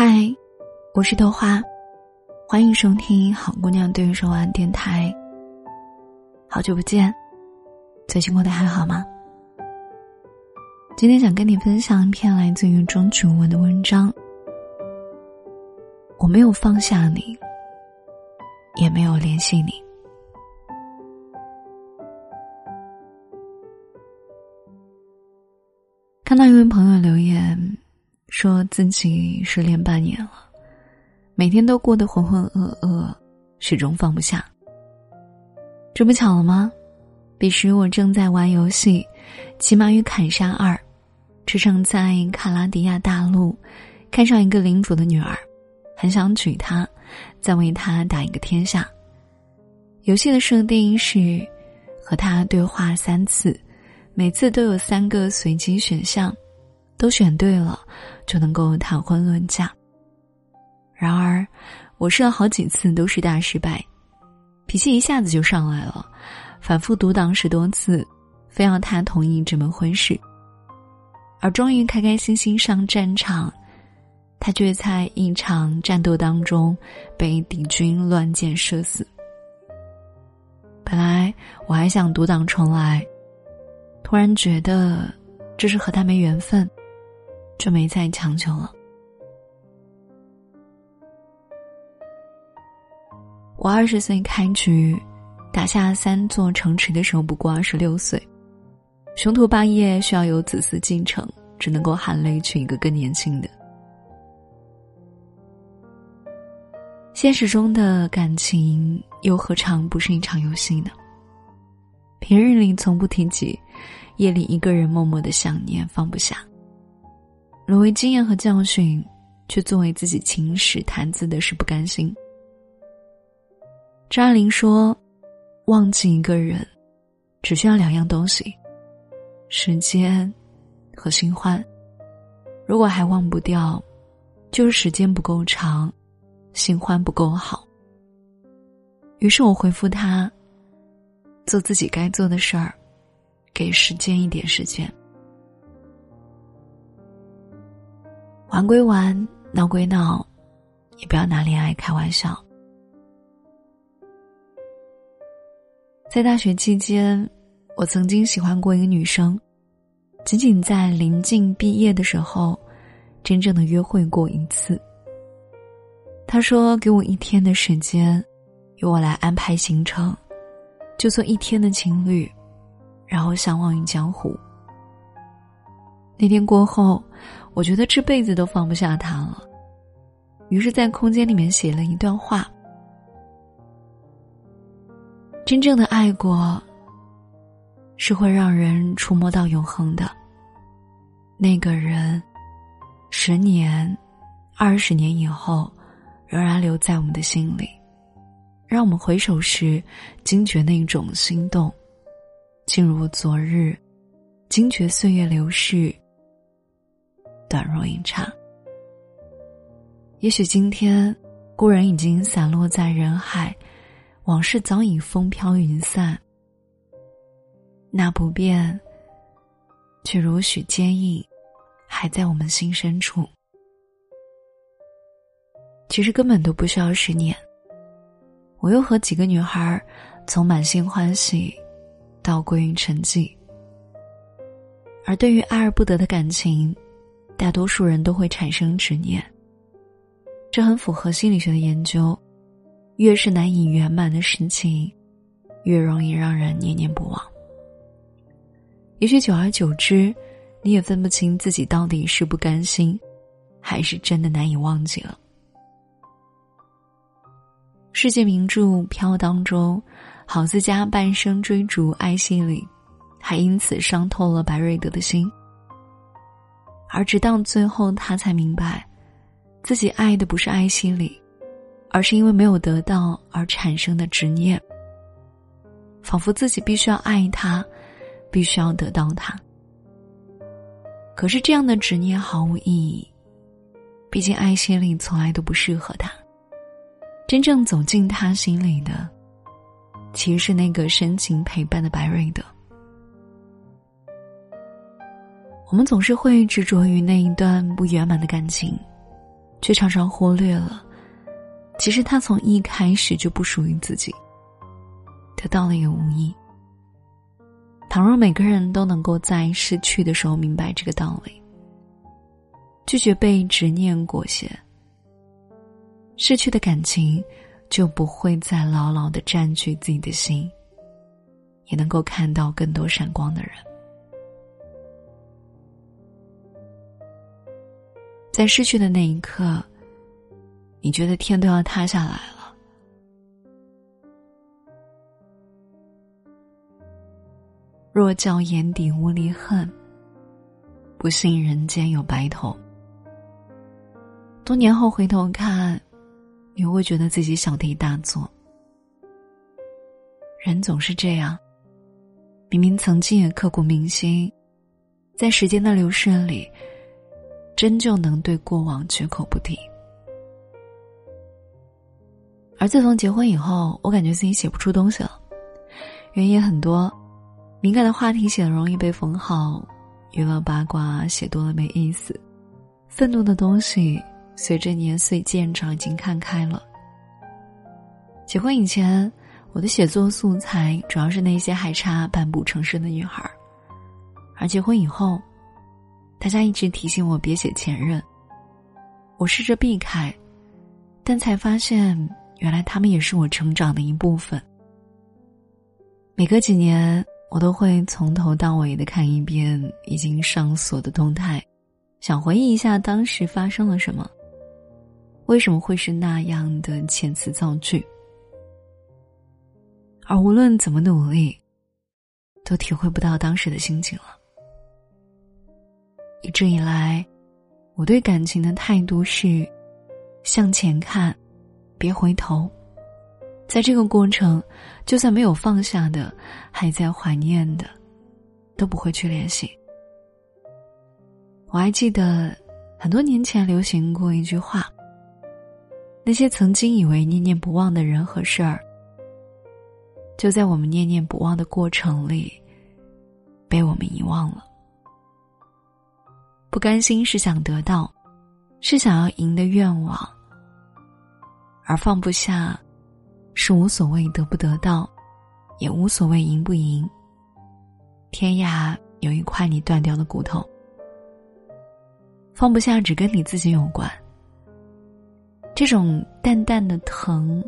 嗨，我是豆花，欢迎收听好姑娘对你说晚安电台。好久不见，最近过得还好吗？今天想跟你分享一篇来自于钟楚文的文章。我没有放下你，也没有联系你。看到一位朋友留言。说自己失恋半年了，每天都过得浑浑噩噩，始终放不下。这不巧了吗？彼时我正在玩游戏《骑马与砍杀二》，驰骋在卡拉迪亚大陆看上一个领主的女儿，很想娶她，再为她打一个天下。游戏的设定是和她对话三次，每次都有三个随机选项。都选对了，就能够谈婚论嫁。然而，我试了好几次都是大失败，脾气一下子就上来了，反复独挡十多次，非要他同意这门婚事。而终于开开心心上战场，他却在一场战斗当中被敌军乱箭射死。本来我还想独挡重来，突然觉得这是和他没缘分。就没再强求了。我二十岁开局，打下三座城池的时候不过二十六岁，雄图霸业需要有子嗣继承，只能够含泪娶一个更年轻的。现实中的感情又何尝不是一场游戏呢？平日里从不提及，夜里一个人默默的想念，放不下。沦为经验和教训，却作为自己情史谈资的是不甘心。张爱玲说：“忘记一个人，只需要两样东西：时间和新欢。如果还忘不掉，就是时间不够长，新欢不够好。”于是我回复他：“做自己该做的事儿，给时间一点时间。”玩归玩，闹归闹，也不要拿恋爱开玩笑。在大学期间，我曾经喜欢过一个女生，仅仅在临近毕业的时候，真正的约会过一次。她说：“给我一天的时间，由我来安排行程，就做一天的情侣，然后相忘于江湖。”那天过后。我觉得这辈子都放不下他了，于是，在空间里面写了一段话：真正的爱过，是会让人触摸到永恒的。那个人，十年、二十年以后，仍然留在我们的心里，让我们回首时，惊觉那种心动，竟如昨日，惊觉岁月流逝。短若一刹。也许今天，故人已经散落在人海，往事早已风飘云散。那不变，却如许坚硬，还在我们心深处。其实根本都不需要十年。我又和几个女孩，从满心欢喜，到归于沉寂。而对于爱而不得的感情。大多数人都会产生执念，这很符合心理学的研究。越是难以圆满的事情，越容易让人念念不忘。也许久而久之，你也分不清自己到底是不甘心，还是真的难以忘记了。世界名著《飘》当中，郝思嘉半生追逐艾希里，还因此伤透了白瑞德的心。而直到最后，他才明白，自己爱的不是爱希里，而是因为没有得到而产生的执念。仿佛自己必须要爱他，必须要得到他。可是这样的执念毫无意义，毕竟爱希里从来都不适合他。真正走进他心里的，其实是那个深情陪伴的白瑞德。我们总是会执着于那一段不圆满的感情，却常常忽略了，其实他从一开始就不属于自己。得到了也无益。倘若每个人都能够在失去的时候明白这个道理，拒绝被执念裹挟，失去的感情就不会再牢牢的占据自己的心，也能够看到更多闪光的人。在失去的那一刻，你觉得天都要塌下来了。若教眼底无离恨，不信人间有白头。多年后回头看，你会觉得自己小题大做。人总是这样，明明曾经也刻骨铭心，在时间的流逝里。真就能对过往绝口不提。而自从结婚以后，我感觉自己写不出东西了，原因很多，敏感的话题写的容易被封号，娱乐八卦写多了没意思，愤怒的东西随着年岁渐长已经看开了。结婚以前，我的写作素材主要是那些还差半步成熟的女孩，而结婚以后。大家一直提醒我别写前任，我试着避开，但才发现原来他们也是我成长的一部分。每隔几年，我都会从头到尾的看一遍已经上锁的动态，想回忆一下当时发生了什么，为什么会是那样的遣词造句。而无论怎么努力，都体会不到当时的心情了。一直以来，我对感情的态度是：向前看，别回头。在这个过程，就算没有放下的，还在怀念的，都不会去联系。我还记得很多年前流行过一句话：那些曾经以为念念不忘的人和事儿，就在我们念念不忘的过程里，被我们遗忘了。不甘心是想得到，是想要赢的愿望；而放不下，是无所谓得不得到，也无所谓赢不赢。天涯有一块你断掉的骨头，放不下只跟你自己有关。这种淡淡的疼，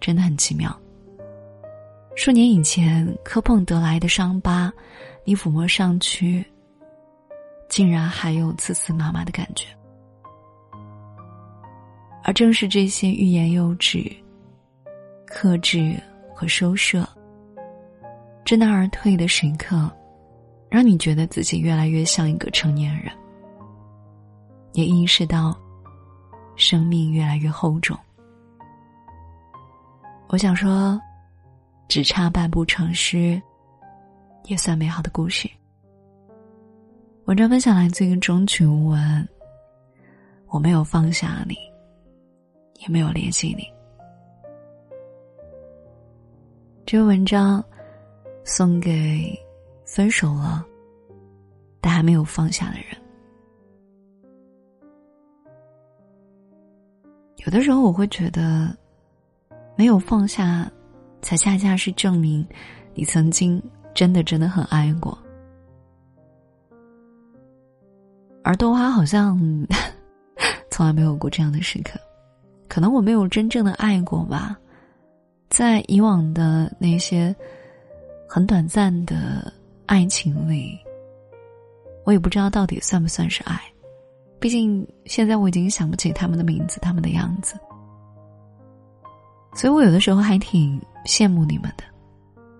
真的很奇妙。数年以前磕碰得来的伤疤，你抚摸上去。竟然还有刺刺麻麻的感觉，而正是这些欲言又止、克制和收摄、知难而退的时刻，让你觉得自己越来越像一个成年人，也意识到生命越来越厚重。我想说，只差半步成诗，也算美好的故事。文章分享来自于中曲无闻。我没有放下你，也没有联系你。这篇文章送给分手了但还没有放下的人。有的时候我会觉得，没有放下，才恰恰是证明你曾经真的真的很爱过。而豆花好像 从来没有过这样的时刻，可能我没有真正的爱过吧，在以往的那些很短暂的爱情里，我也不知道到底算不算是爱，毕竟现在我已经想不起他们的名字、他们的样子，所以我有的时候还挺羡慕你们的，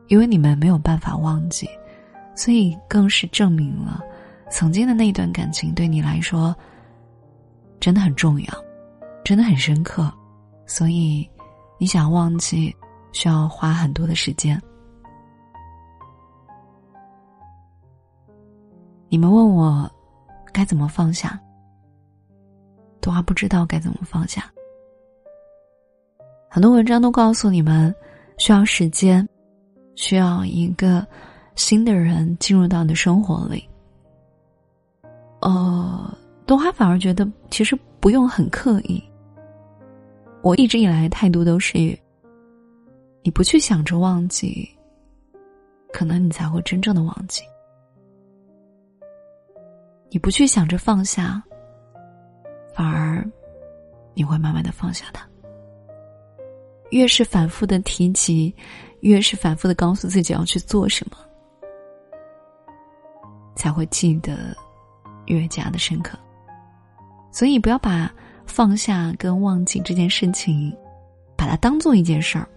因为你们没有办法忘记，所以更是证明了。曾经的那一段感情对你来说，真的很重要，真的很深刻，所以你想忘记，需要花很多的时间。你们问我该怎么放下，都还不知道该怎么放下。很多文章都告诉你们，需要时间，需要一个新的人进入到你的生活里。呃，东华反而觉得其实不用很刻意。我一直以来的态度都是：你不去想着忘记，可能你才会真正的忘记；你不去想着放下，反而你会慢慢的放下它。越是反复的提及，越是反复的告诉自己要去做什么，才会记得越加的深刻。所以，不要把放下跟忘记这件事情，把它当做一件事儿。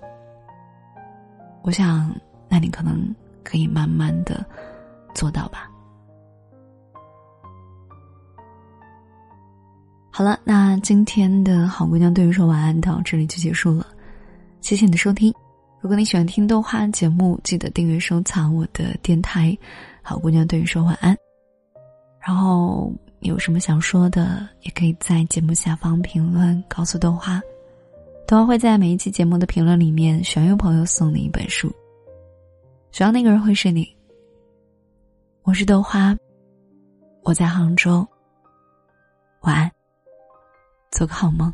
我想，那你可能可以慢慢的做到吧。好了，那今天的好姑娘对你说晚安到这里就结束了。谢谢你的收听，如果你喜欢听豆花节目，记得订阅收藏我的电台。好姑娘对你说晚安，然后有什么想说的，也可以在节目下方评论告诉豆花，豆花会在每一期节目的评论里面选一位朋友送你一本书，选要那个人会是你。我是豆花，我在杭州，晚安，做个好梦。